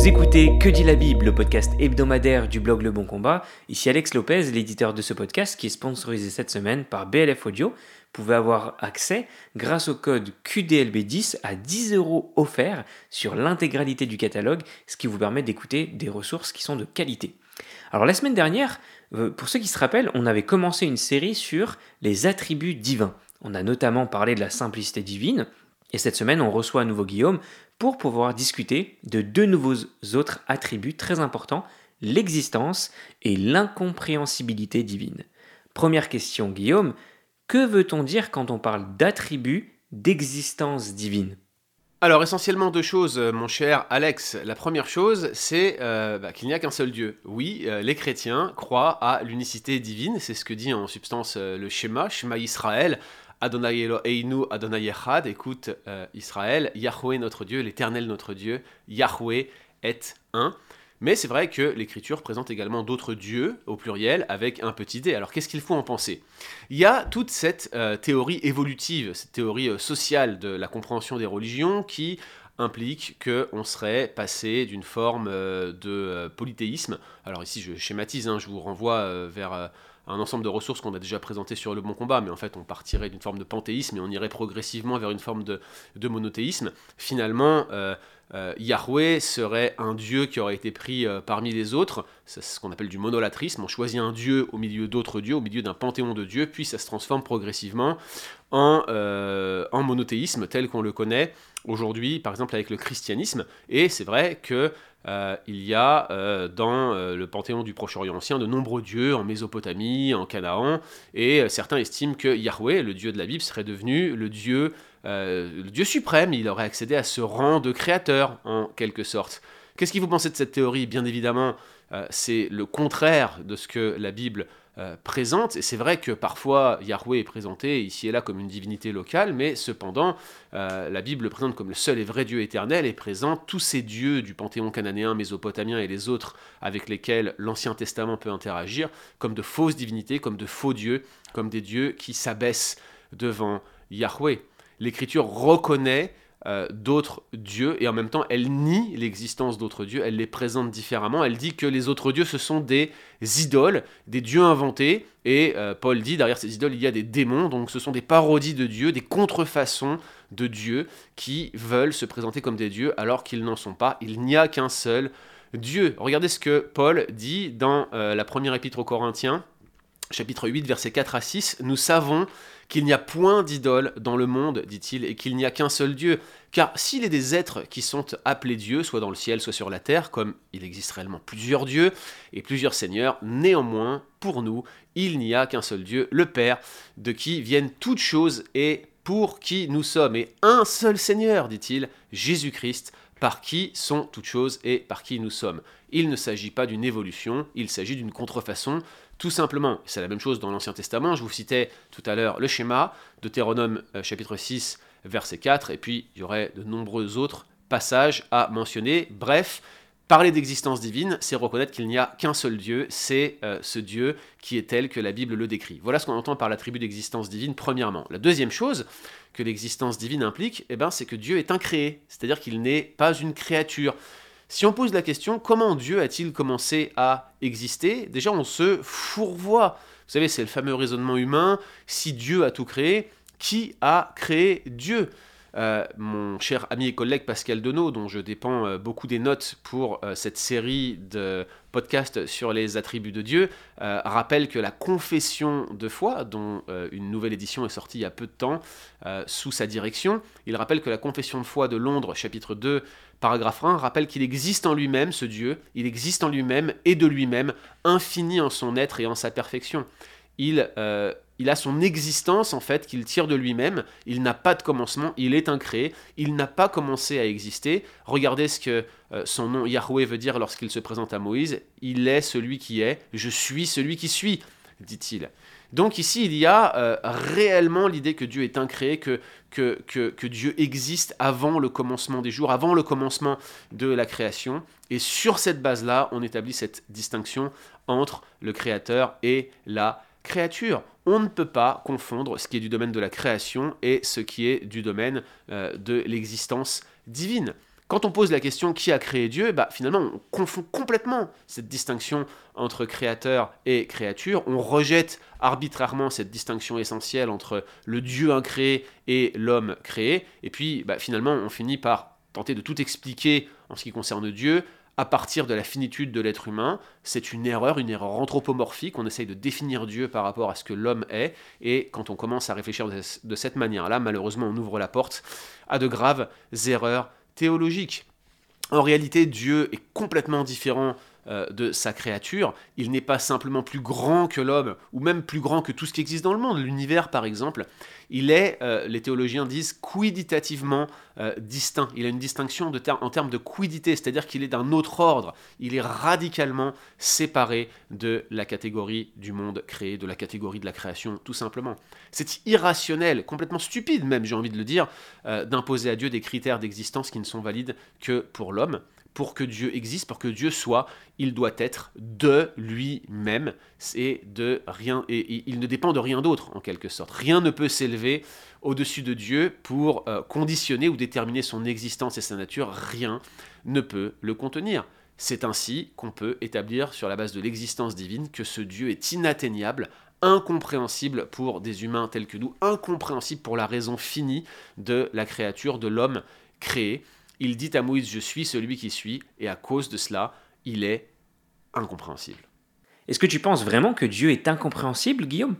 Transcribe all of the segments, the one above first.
Vous écoutez Que dit la Bible, le podcast hebdomadaire du blog Le Bon Combat. Ici Alex Lopez, l'éditeur de ce podcast qui est sponsorisé cette semaine par BLF Audio. Vous pouvez avoir accès, grâce au code QDLB10, à 10 euros offerts sur l'intégralité du catalogue, ce qui vous permet d'écouter des ressources qui sont de qualité. Alors la semaine dernière, euh, pour ceux qui se rappellent, on avait commencé une série sur les attributs divins. On a notamment parlé de la simplicité divine, et cette semaine, on reçoit à nouveau Guillaume pour pouvoir discuter de deux nouveaux autres attributs très importants, l'existence et l'incompréhensibilité divine. Première question, Guillaume, que veut-on dire quand on parle d'attributs d'existence divine? Alors essentiellement deux choses, euh, mon cher Alex. La première chose, c'est euh, bah, qu'il n'y a qu'un seul Dieu. Oui, euh, les chrétiens croient à l'unicité divine, c'est ce que dit en substance le schéma, schéma Israël, Adonai Eloheinu, Adonai Echad, écoute Israël, Yahweh notre Dieu, l'Éternel notre Dieu, Yahweh est un. Mais c'est vrai que l'écriture présente également d'autres dieux, au pluriel, avec un petit d. Alors qu'est-ce qu'il faut en penser? Il y a toute cette euh, théorie évolutive, cette théorie euh, sociale de la compréhension des religions qui implique qu'on serait passé d'une forme euh, de polythéisme. Alors ici je schématise, hein, je vous renvoie vers un ensemble de ressources qu'on a déjà présentées sur le bon combat, mais en fait on partirait d'une forme de panthéisme et on irait progressivement vers une forme de, monothéisme. Finalement, euh, euh, Yahweh serait un dieu qui aurait été pris euh, parmi les autres, c'est ce qu'on appelle du monolatrisme, on choisit un dieu au milieu d'autres dieux, au milieu d'un panthéon de dieux, puis ça se transforme progressivement en, en monothéisme tel qu'on le connaît aujourd'hui, par exemple avec le christianisme, et c'est vrai que euh, il y a euh, dans euh, le panthéon du Proche-Orient ancien de nombreux dieux en Mésopotamie, en Canaan, et certains estiment que Yahweh, le dieu de la Bible, serait devenu le dieu, le dieu suprême, il aurait accédé à ce rang de créateur en quelque sorte. Qu'est-ce que vous pensez de cette théorie? Bien évidemment, c'est le contraire de ce que la Bible euh, présente. Et c'est vrai que parfois Yahweh est présenté ici et là comme une divinité locale, mais cependant euh, la Bible le présente comme le seul et vrai Dieu éternel et présente tous ces dieux du panthéon cananéen, mésopotamien et les autres avec lesquels l'Ancien Testament peut interagir comme de fausses divinités, comme de faux dieux, comme des dieux qui s'abaissent devant Yahweh. L'Écriture reconnaît euh, d'autres dieux et en même temps elle nie l'existence d'autres dieux, elle les présente différemment, elle dit que les autres dieux ce sont des idoles, des dieux inventés et euh, Paul dit derrière ces idoles il y a des démons, donc ce sont des parodies de dieux, des contrefaçons de dieux qui veulent se présenter comme des dieux alors qu'ils n'en sont pas, il n'y a qu'un seul Dieu. Regardez ce que Paul dit dans euh, la première épître aux Corinthiens, chapitre 8, versets 4 à 6, nous savons qu'il n'y a point d'idole dans le monde, dit-il, et qu'il n'y a qu'un seul Dieu. Car s'il est des êtres qui sont appelés dieux, soit dans le ciel, soit sur la terre, comme il existe réellement plusieurs dieux et plusieurs seigneurs, néanmoins, pour nous, il n'y a qu'un seul Dieu, le Père, de qui viennent toutes choses et pour qui nous sommes. Et un seul Seigneur, dit-il, Jésus-Christ, par qui sont toutes choses et par qui nous sommes. Il ne s'agit pas d'une évolution, il s'agit d'une contrefaçon tout simplement, c'est la même chose dans l'Ancien Testament, je vous citais tout à l'heure le schéma, Deutéronome euh, chapitre 6, verset 4, et puis il y aurait de nombreux autres passages à mentionner. Bref, parler d'existence divine, c'est reconnaître qu'il n'y a qu'un seul Dieu, c'est euh, ce Dieu qui est tel que la Bible le décrit. Voilà ce qu'on entend par l'attribut d'existence divine, premièrement. La deuxième chose que l'existence divine implique, eh ben, c'est que Dieu est incréé, c'est-à-dire qu'il n'est pas une créature. Si on pose la question comment Dieu a-t-il commencé à exister, déjà on se fourvoie. Vous savez, c'est le fameux raisonnement humain. Si Dieu a tout créé, qui a créé Dieu? Euh, mon cher ami et collègue Pascal Denot, dont je dépends euh, beaucoup des notes pour euh, cette série de podcasts sur les attributs de Dieu, rappelle que la confession de foi, dont une nouvelle édition est sortie il y a peu de temps sous sa direction, il rappelle que la confession de foi de Londres, chapitre 2, paragraphe 1, rappelle qu'il existe en lui-même ce Dieu, il existe en lui-même et de lui-même, infini en son être et en sa perfection. Il il a son existence en fait qu'il tire de lui-même, il n'a pas de commencement, il est incréé, il n'a pas commencé à exister. Regardez ce que euh, son nom Yahweh veut dire lorsqu'il se présente à Moïse, il est celui qui est, je suis celui qui suis, dit-il. Donc ici, il y a euh, réellement l'idée que Dieu est incréé, que, Dieu existe avant le commencement des jours, avant le commencement de la création. Et sur cette base-là, on établit cette distinction entre le Créateur et la créature. On ne peut pas confondre ce qui est du domaine de la création et ce qui est du domaine euh, de l'existence divine. Quand on pose la question qui a créé Dieu, bah, finalement on confond complètement cette distinction entre créateur et créature, on rejette arbitrairement cette distinction essentielle entre le Dieu incréé et l'homme créé, et puis bah, finalement on finit par tenter de tout expliquer en ce qui concerne Dieu à partir de la finitude de l'être humain. C'est une erreur, une erreur anthropomorphique. On essaye de définir Dieu par rapport à ce que l'homme est. Et quand on commence à réfléchir de cette manière-là, malheureusement, on ouvre la porte à de graves erreurs théologiques. En réalité, Dieu est complètement différent euh, de sa créature. Il n'est pas simplement plus grand que l'homme, ou même plus grand que tout ce qui existe dans le monde, l'univers par exemple. Il est, euh, les théologiens disent, quiditativement euh, distinct. Il a une distinction en termes de quidité, c'est-à-dire qu'il est d'un autre ordre. Il est radicalement séparé de la catégorie du monde créé, de la catégorie de la création, tout simplement. C'est irrationnel, complètement stupide même, j'ai envie de le dire, d'imposer à Dieu des critères d'existence qui ne sont valides que pour l'homme pour que Dieu existe, pour que Dieu soit, il doit être de lui-même et de rien et il ne dépend de rien d'autre en quelque sorte. Rien ne peut s'élever au-dessus de Dieu pour euh, conditionner ou déterminer son existence et sa nature, rien ne peut le contenir. C'est ainsi qu'on peut établir sur la base de l'existence divine que ce Dieu est inatteignable, incompréhensible pour des humains tels que nous, incompréhensible pour la raison finie de la créature, de l'homme créé il dit à Moïse, je suis celui qui suis, et à cause de cela, il est incompréhensible. Est-ce que tu penses vraiment que Dieu est incompréhensible, Guillaume?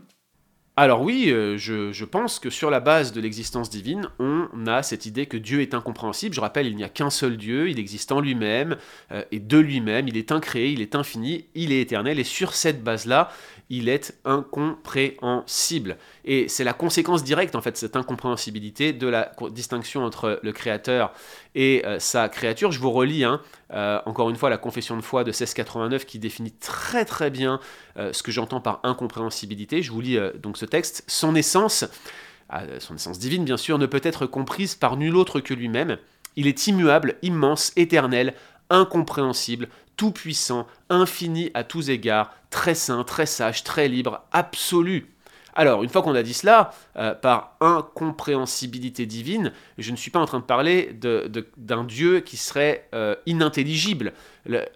Alors oui, euh, je, pense que sur la base de l'existence divine, on a cette idée que Dieu est incompréhensible. Je rappelle, il n'y a qu'un seul Dieu, il existe en lui-même euh, et de lui-même, il est incréé, il est infini, il est éternel, et sur cette base-là, il est incompréhensible. Et c'est la conséquence directe, en fait, cette incompréhensibilité de la distinction entre le Créateur et euh, sa créature. Je vous relis, hein, euh, encore une fois, la confession de foi de 1689 qui définit très très bien euh, ce que j'entends par incompréhensibilité. Je vous lis donc ce texte. Son essence, son essence divine bien sûr, ne peut être comprise par nul autre que lui-même. Il est immuable, immense, éternel, incompréhensible, tout-puissant, infini à tous égards, très saint, très sage, très libre, absolu. Alors, une fois qu'on a dit cela, euh, par incompréhensibilité divine, je ne suis pas en train de parler d'un Dieu qui serait euh, inintelligible.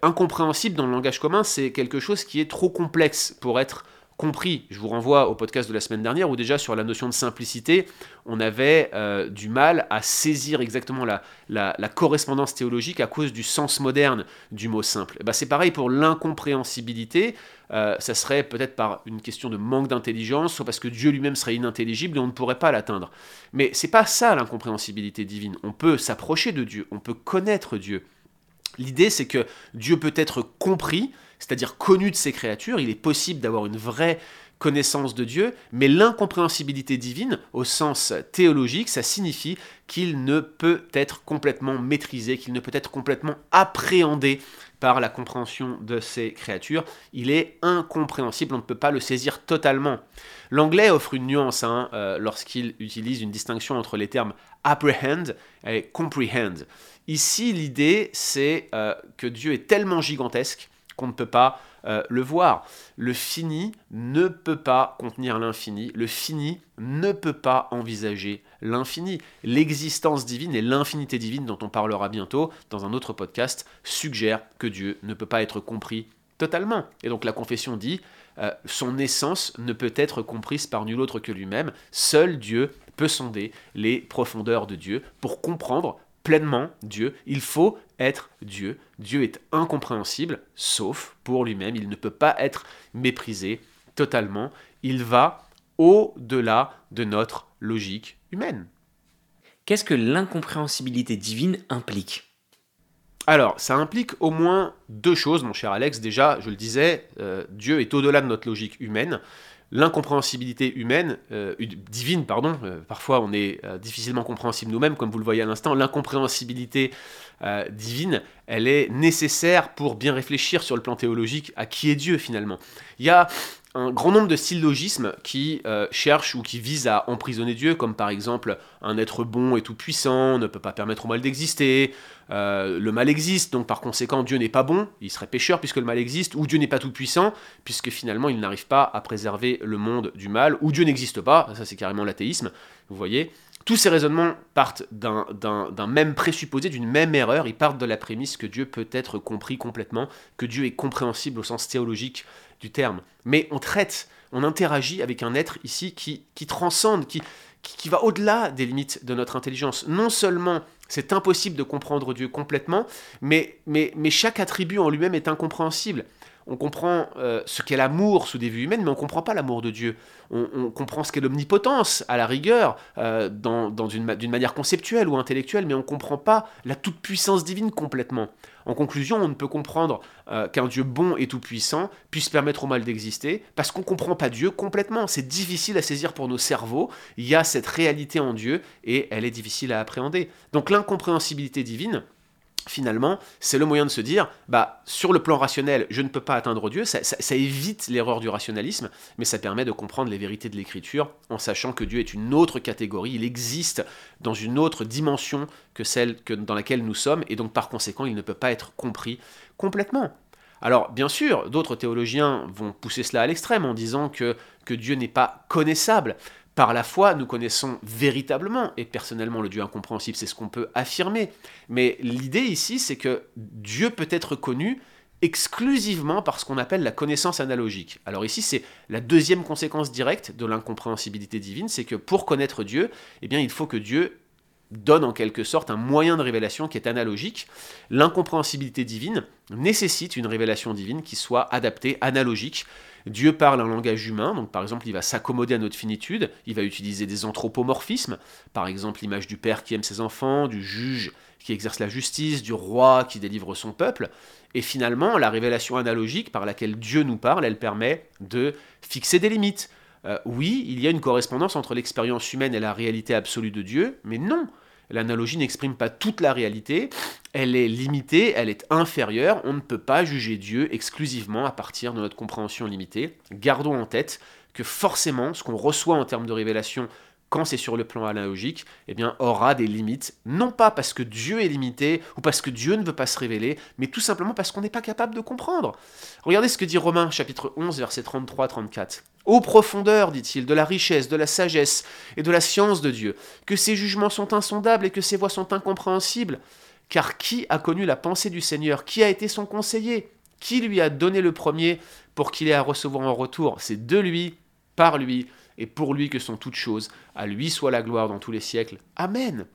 incompréhensible dans le langage commun, c'est quelque chose qui est trop complexe pour être compris. Je vous renvoie au podcast de la semaine dernière où déjà sur la notion de simplicité, on avait euh, du mal à saisir exactement la, correspondance théologique à cause du sens moderne du mot simple. Ben c'est pareil pour l'incompréhensibilité. Euh, ça serait peut-être par une question de manque d'intelligence, soit parce que Dieu lui-même serait inintelligible et on ne pourrait pas l'atteindre. Mais c'est pas ça l'incompréhensibilité divine. On peut s'approcher de Dieu, on peut connaître Dieu. L'idée, c'est que Dieu peut être compris, c'est-à-dire connu de ses créatures. Il est possible d'avoir une vraie connaissance de Dieu, mais l'incompréhensibilité divine, au sens théologique, ça signifie qu'il ne peut être complètement maîtrisé, qu'il ne peut être complètement appréhendé par la compréhension de ses créatures. Il est incompréhensible, on ne peut pas le saisir totalement. L'anglais offre une nuance hein, euh, lorsqu'il utilise une distinction entre les termes apprehend et comprehend. Ici, l'idée, c'est euh, que Dieu est tellement gigantesque qu'on ne peut pas euh, le voir. Le fini ne peut pas contenir l'infini. Le fini ne peut pas envisager l'infini. L'existence divine et l'infinité divine, dont on parlera bientôt dans un autre podcast, suggèrent que Dieu ne peut pas être compris totalement. Et donc la confession dit, euh, son essence ne peut être comprise par nul autre que lui-même. Seul Dieu peut sonder les profondeurs de Dieu pour comprendre pleinement Dieu. Il faut être Dieu. Dieu est incompréhensible, sauf pour lui-même. Il ne peut pas être méprisé totalement. Il va au-delà de notre logique humaine. Qu'est-ce que l'incompréhensibilité divine implique? Alors, ça implique au moins deux choses, mon cher Alex. Déjà, je le disais, euh, Dieu est au-delà de notre logique humaine l'incompréhensibilité humaine, euh, divine, pardon, euh, parfois on est euh, difficilement compréhensible nous-mêmes, comme vous le voyez à l'instant, l'incompréhensibilité divine, elle est nécessaire pour bien réfléchir sur le plan théologique à qui est Dieu finalement. Il y a un grand nombre de syllogismes qui euh, cherchent ou qui visent à emprisonner Dieu, comme par exemple un être bon et tout-puissant ne peut pas permettre au mal d'exister, euh, le mal existe, donc par conséquent Dieu n'est pas bon, il serait pécheur puisque le mal existe, ou Dieu n'est pas tout-puissant, puisque finalement il n'arrive pas à préserver le monde du mal, ou Dieu n'existe pas, ça c'est carrément l'athéisme, vous voyez. Tous ces raisonnements partent d'un même présupposé, d'une même erreur. Ils partent de la prémisse que Dieu peut être compris complètement, que Dieu est compréhensible au sens théologique du terme. Mais on traite, on interagit avec un être ici qui, transcende, qui, va au-delà des limites de notre intelligence. Non seulement c'est impossible de comprendre Dieu complètement, mais chaque attribut en lui-même est incompréhensible on comprend euh, ce qu'est l'amour sous des vues humaines, mais on ne comprend pas l'amour de Dieu. On, comprend ce qu'est l'omnipotence, à la rigueur, euh, dans, d'une manière conceptuelle ou intellectuelle, mais on ne comprend pas la toute-puissance divine complètement. En conclusion, on ne peut comprendre euh, qu'un Dieu bon et tout-puissant puisse permettre au mal d'exister, parce qu'on ne comprend pas Dieu complètement. C'est difficile à saisir pour nos cerveaux. Il y a cette réalité en Dieu, et elle est difficile à appréhender. Donc l'incompréhensibilité divine, finalement, c'est le moyen de se dire, bah, sur le plan rationnel, je ne peux pas atteindre Dieu, ça, évite l'erreur du rationalisme, mais ça permet de comprendre les vérités de l'écriture en sachant que Dieu est une autre catégorie, il existe dans une autre dimension que celle que, dans laquelle nous sommes, et donc par conséquent, il ne peut pas être compris complètement. Alors, bien sûr, d'autres théologiens vont pousser cela à l'extrême en disant que, que Dieu n'est pas connaissable. Par la foi, nous connaissons véritablement, et personnellement le Dieu incompréhensible, c'est ce qu'on peut affirmer. Mais l'idée ici, c'est que Dieu peut être connu exclusivement par ce qu'on appelle la connaissance analogique. Alors ici, c'est la deuxième conséquence directe de l'incompréhensibilité divine, c'est que pour connaître Dieu, eh bien, il faut que Dieu donne en quelque sorte un moyen de révélation qui est analogique. L'incompréhensibilité divine nécessite une révélation divine qui soit adaptée, analogique. Dieu parle un langage humain, donc par exemple il va s'accommoder à notre finitude, il va utiliser des anthropomorphismes, par exemple l'image du père qui aime ses enfants, du juge qui exerce la justice, du roi qui délivre son peuple, et finalement la révélation analogique par laquelle Dieu nous parle, elle permet de fixer des limites. Euh, oui, il y a une correspondance entre l'expérience humaine et la réalité absolue de Dieu, mais non, L'analogie n'exprime pas toute la réalité, elle est limitée, elle est inférieure, on ne peut pas juger Dieu exclusivement à partir de notre compréhension limitée. Gardons en tête que forcément, ce qu'on reçoit en termes de révélation quand c'est sur le plan analogique, eh bien, aura des limites, non pas parce que Dieu est limité ou parce que Dieu ne veut pas se révéler, mais tout simplement parce qu'on n'est pas capable de comprendre. Regardez ce que dit Romains chapitre 11, versets 33-34. Ô profondeur, dit-il, de la richesse, de la sagesse et de la science de Dieu, que ses jugements sont insondables et que ses voies sont incompréhensibles. Car qui a connu la pensée du Seigneur? Qui a été son conseiller? Qui lui a donné le premier pour qu'il ait à recevoir en retour? C'est de lui, par lui et pour lui que sont toutes choses. À lui soit la gloire dans tous les siècles. Amen.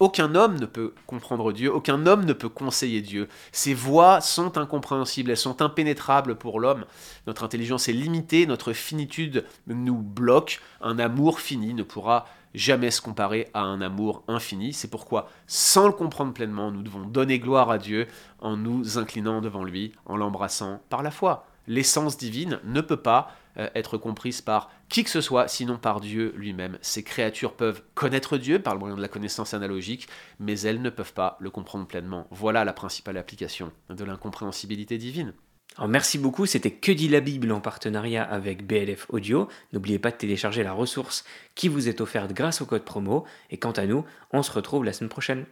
Aucun homme ne peut comprendre Dieu, aucun homme ne peut conseiller Dieu. Ses voix sont incompréhensibles, elles sont impénétrables pour l'homme. Notre intelligence est limitée, notre finitude nous bloque. Un amour fini ne pourra jamais se comparer à un amour infini. C'est pourquoi, sans le comprendre pleinement, nous devons donner gloire à Dieu en nous inclinant devant lui, en l'embrassant par la foi. L'essence divine ne peut pas euh, être comprise par qui que ce soit, sinon par Dieu lui-même. Ces créatures peuvent connaître Dieu par le moyen de la connaissance analogique, mais elles ne peuvent pas le comprendre pleinement. Voilà la principale application de l'incompréhensibilité divine. Alors merci beaucoup, c'était Que dit la Bible en partenariat avec BLF Audio. N'oubliez pas de télécharger la ressource qui vous est offerte grâce au code promo. Et quant à nous, on se retrouve la semaine prochaine.